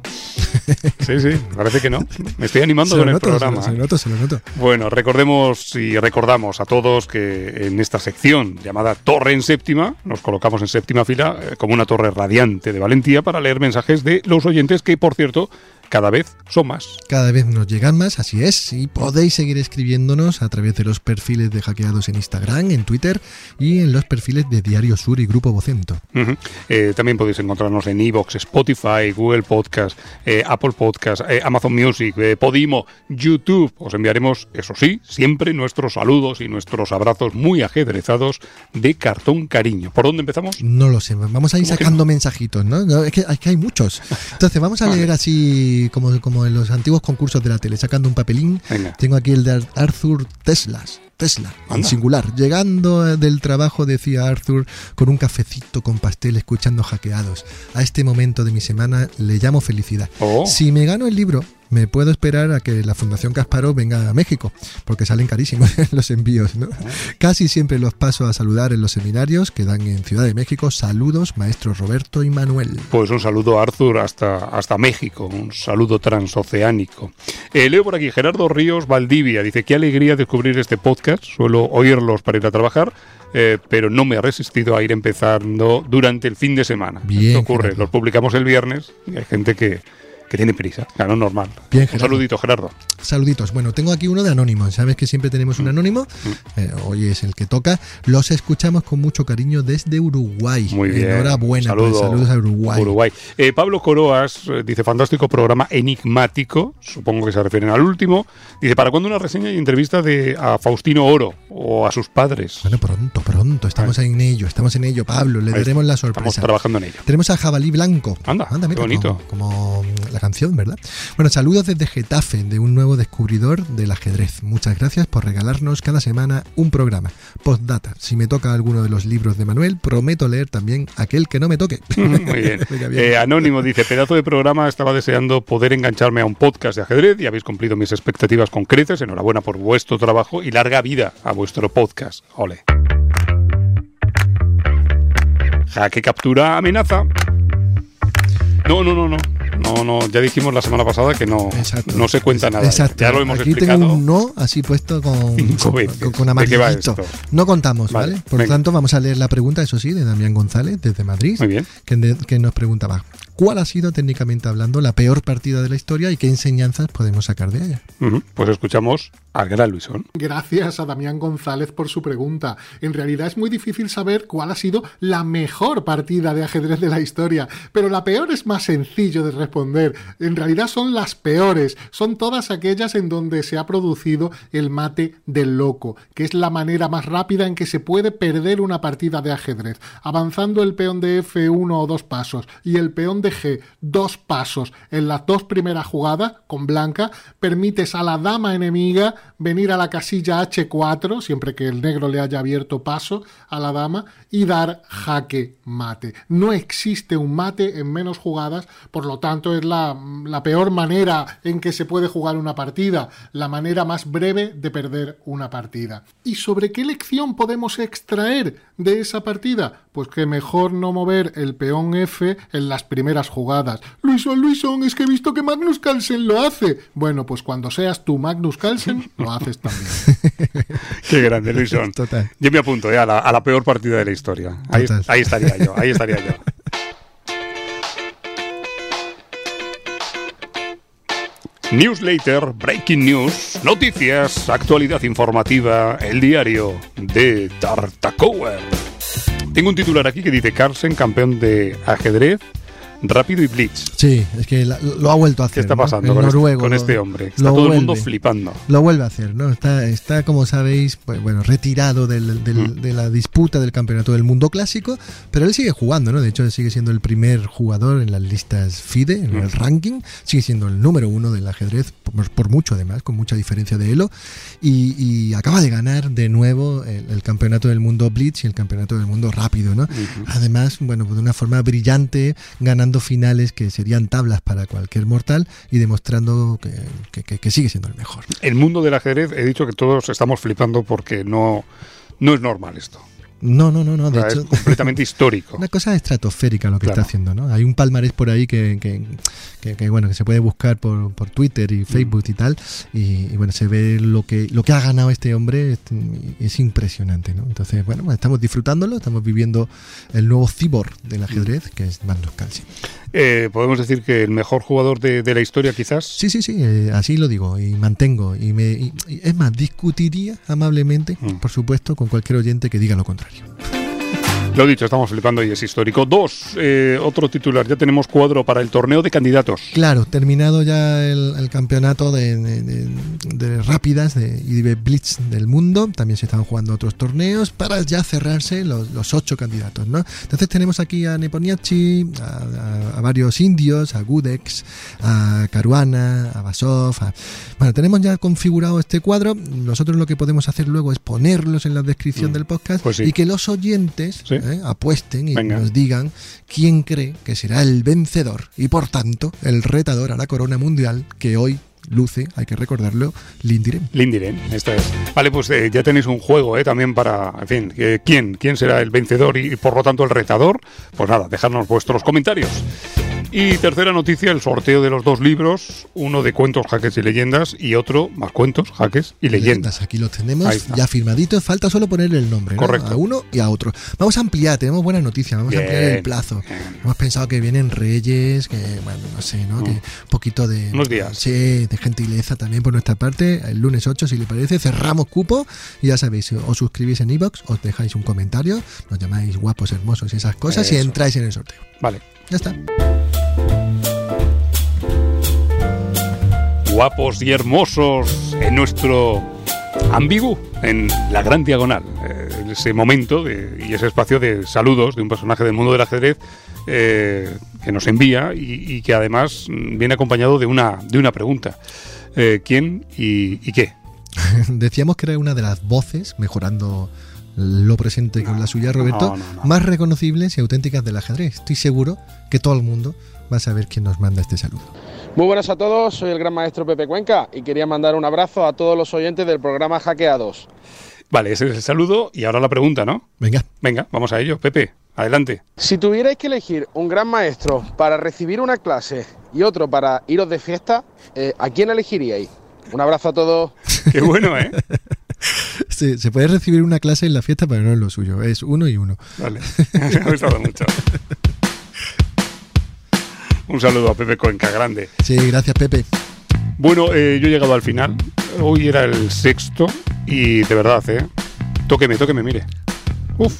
Sí, sí, parece que no. Me estoy animando Se con el noto, se lo- programa. se lo ¿eh? noto, se lo noto. Bueno, recordemos y recordamos a todos que en esta sección llamada Torre en Séptima, nos colocamos en séptima fila eh, como una torre radiante de valentía para leer mensajes de los oyentes que, por cierto, cada vez son más. Cada vez nos llegan más, así es, y podéis seguir escribiéndonos a través de los perfiles de hackeados en Instagram, en Twitter y en los perfiles de Diario Sur y Grupo Vocento. Eh, también podéis encontrarnos en Evox, Spotify, Google Podcast, eh, Apple Podcast, eh, Amazon Music, Podimo, YouTube. Os enviaremos, eso sí, siempre nuestros saludos y nuestros abrazos muy ajedrezados de cartón cariño. ¿Por dónde empezamos? No lo sé, vamos a ir ¿Cómo que sacando mensajitos, ¿no? No, es, que, es que hay muchos. <laughs> Entonces vamos a leer así como, como en los antiguos concursos de la tele, sacando un papelín. Venga. Tengo aquí el de Ar- Arthur Teslas. Tesla, en singular. Llegando eh, del trabajo, decía Arthur, con un cafecito con pastel, escuchando hackeados. A este momento de mi semana le llamo felicidad. Oh. Si me gano el libro, me puedo esperar a que la Fundación Kasparov venga a México, porque salen carísimos <laughs> los envíos. ¿no? Casi siempre los paso a saludar en los seminarios que dan en Ciudad de México. Saludos, maestros Roberto y Manuel. Pues un saludo Arthur hasta, hasta México, un saludo transoceánico. Eh, leo por aquí Gerardo Ríos Valdivia, dice, qué alegría descubrir este podcast, suelo oírlos para ir a trabajar, eh, pero no me he resistido a ir empezando durante el fin de semana. Bien, Esto ocurre, los publicamos el viernes y hay gente que, que tiene prisa, claro, normal. Bien, un saludito, Gerardo. Saluditos. Bueno, tengo aquí uno de Anónimo. Sabes que siempre tenemos Mm. un Anónimo. Eh, hoy es el que toca. Los escuchamos con mucho cariño desde Uruguay. Muy bien. Enhorabuena. Saludo, pues, saludos a Uruguay. Eh, Pablo Coroas eh, dice, fantástico programa enigmático, supongo que se refieren al último. Dice, ¿para cuándo una reseña y entrevista de a Faustino Oro o a sus padres? Bueno, pronto, pronto. Estamos en ello. Estamos en ello, Pablo. Le daremos la Estamos sorpresa. trabajando en ello. Tenemos a Jabalí Blanco. Anda, qué mira, bonito. Como, como, mm, la canción, ¿verdad? Bueno, saludos desde Getafe, de un nuevo descubridor del ajedrez. Muchas gracias por regalarnos cada semana un programa. Postdata. Si me toca alguno de los libros de Manuel, prometo leer también aquel que no me toque. <laughs> Muy <laughs> bien. Eh, Anónimo dice, pedazo de programa, estaba deseando poder engancharme a un podcast de ajedrez y habéis cumplido mis expectativas con creces. Enhorabuena por vuestro trabajo y larga vida a vuestro podcast. Ole. Jaque captura amenaza. No, no, no, no. No, no, ya dijimos la semana pasada que no, Exacto. no se cuenta nada. Exacto. Ya lo hemos Aquí explicado. tengo un no así puesto con, <laughs> con, con-. No contamos, Vale, ¿vale? Por venga. tanto, vamos a leer la pregunta, eso sí, de Damián González, desde Madrid. Muy bien. Que, de- que nos preguntaba, ¿cuál ha sido técnicamente hablando la peor partida de la historia y qué enseñanzas podemos sacar de ella? Pues escuchamos Gracias a Damián González por su pregunta. En realidad es muy difícil saber cuál ha sido la mejor partida de ajedrez de la historia, pero la peor es más sencillo de responder. En realidad son las peores, son todas aquellas en donde se ha producido el mate del loco, que es la manera más rápida en que se puede perder una partida de ajedrez, avanzando el peón de F uno o dos pasos y el peón de G dos pasos en las dos primeras jugadas con blanca, permites a la dama enemiga venir a la casilla H4, siempre que el negro le haya abierto paso a la dama, y dar jaque mate. No existe un mate en menos jugadas, por lo tanto es la, la peor manera en que se puede jugar una partida, la manera más breve de perder una partida. ¿Y sobre qué lección podemos extraer de esa partida? Pues que mejor no mover el peón F en las primeras jugadas. Luisón, Luisón, es que he visto que Magnus Carlsen lo hace. Bueno, pues cuando seas tú Magnus Carlsen, lo haces también. <laughs> Qué grande, Luisón. <laughs> Total. Yo me apunto ya a la, a la peor partida de la historia. Ahí, ahí estaría yo, ahí estaría yo. Newsletter, breaking news, noticias, actualidad informativa, el diario de Tartakower. Tengo un titular aquí que dice Carlsen, campeón de ajedrez, rápido y blitz. Sí, es que la- lo ha vuelto a hacer. ¿Qué está ¿no? pasando El con, este, noruego con lo- este hombre? Está todo el mundo vuelve. flipando. Lo vuelve a hacer, ¿no? Está, está como sabéis, pues, bueno, retirado del- del- Mm. de la disputa del campeonato del mundo clásico, pero él sigue jugando, ¿no? De hecho, él sigue siendo el primer jugador en las listas FIDE, en el Mm. ranking, sigue siendo el número uno del ajedrez, por, por mucho además, con mucha diferencia de Elo, y, y acaba de ganar de nuevo el, el campeonato del mundo Blitz y el campeonato del mundo rápido, ¿no? Además, bueno, de una forma brillante, ganando finales que serían tablas para cualquier mortal y demostrando que, que- que- sigue siendo el mejor. El mundo del ajedrez, he dicho que todos estamos flipando porque no, no es normal esto. No, no, no, no. O De sea, hecho, es completamente <laughs> histórico. una cosa estratosférica lo que Claro. está haciendo, ¿no? Hay un palmarés por ahí que, que, que- que, bueno que se puede buscar por, por Twitter Mm. y Facebook y tal, y, y, bueno se ve lo que lo que ha ganado este hombre es, es impresionante, ¿no? Entonces bueno pues estamos disfrutándolo, estamos viviendo el nuevo cyborg del ajedrez que es Magnus Carlsen. Eh, Podemos decir que el mejor jugador de, de la historia, quizás. Sí, sí, sí, eh, así lo digo y mantengo y me y- y es más discutiría amablemente, Mm. por supuesto, con cualquier oyente que diga lo contrario. Lo dicho, estamos flipando y es histórico. Dos, eh, otro titular. Ya tenemos cuadro para el torneo de candidatos. Claro, terminado ya el, el campeonato de, de- de- de rápidas de, y de blitz del mundo, también se están jugando otros torneos para ya cerrarse los, los ocho candidatos, ¿no? Entonces tenemos aquí a Neponiachi, a varios indios, a Gudex, a Caruana, a Basov, a- bueno, tenemos ya configurado este cuadro. Nosotros lo que podemos hacer luego es ponerlos en la descripción Mm, del podcast pues sí. y que los oyentes Sí. ¿eh? apuesten y Venga. nos digan quién cree que será el vencedor y por tanto el retador a la corona mundial que hoy luce, hay que recordarlo, Lindiren. Lindiren, esta es. Vale, pues eh, ya tenéis un juego eh, también para, en fin, eh, ¿quién? ¿Quién será el vencedor y, por lo tanto el retador? Pues nada, dejadnos vuestros comentarios. Y tercera noticia, el sorteo de los dos libros, uno de cuentos, jaques y leyendas y otro, más cuentos, jaques y leyendas. Aquí los tenemos ya firmaditos, falta solo ponerle el nombre, ¿no? Correcto. A uno y a otro. Vamos a ampliar, tenemos buena noticia, vamos Bien, a ampliar el plazo. bien. Hemos pensado que vienen reyes, que, bueno, no sé, ¿no? Mm. Que un poquito de... Unos días. Sí, de gentileza también por nuestra parte. El lunes 8, si le parece, cerramos cupo y ya sabéis, os suscribís en iBox, os dejáis un comentario, nos llamáis guapos, hermosos y esas cosas y entráis en el sorteo. Vale. Ya está. Guapos y hermosos en nuestro ambiguo, en la gran diagonal. Eh, ese momento de- y ese espacio de saludos de un personaje del mundo del ajedrez eh, que nos envía y, y que además mm, viene acompañado de una, de una pregunta. Eh, ¿Quién y, y qué? <laughs> Decíamos que era una de las voces, mejorando lo presente con la suya, Roberto, no, no, no. más reconocibles y auténticas del ajedrez. Estoy seguro que todo el mundo va a saber quién nos manda este saludo. Muy buenas a todos, soy el gran maestro Pepe Cuenca y quería mandar un abrazo a todos los oyentes del programa Hackeados. Vale, ese es el saludo y ahora la pregunta, ¿no? Venga, Venga, vamos a ello. Pepe, adelante. Si tuvierais que elegir un gran maestro para recibir una clase y otro para iros de fiesta, eh, ¿a quién elegiríais? Un abrazo a todos. <laughs> Qué bueno, ¿eh? <laughs> se, se puede recibir una clase en la fiesta, pero no es lo suyo, es uno y uno. Vale, <laughs> me ha gustado mucho. Un saludo a Pepe Cuenca, grande. Sí, gracias Pepe. Bueno, eh, yo he llegado al final. Hoy era el sexto y de verdad, ¿eh? Tóqueme, tóqueme, mire. Uf,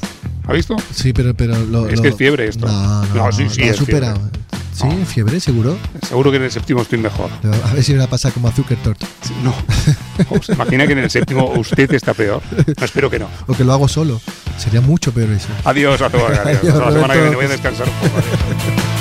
¿ha visto? Sí, pero, pero lo, Es lo- que es fiebre esto. No, no, No, sí, sí, lo ha es superado. Sí, fiebre, seguro. Seguro que en el séptimo estoy mejor. A ver si me la pasa como azúcar tort. No. ¿Os imagina que en el séptimo usted está peor? No, espero que no. O que lo hago solo. Sería mucho peor eso. Adiós a todos. Adiós. Adiós, Hasta la semana que viene voy a descansar un poco. Adiós.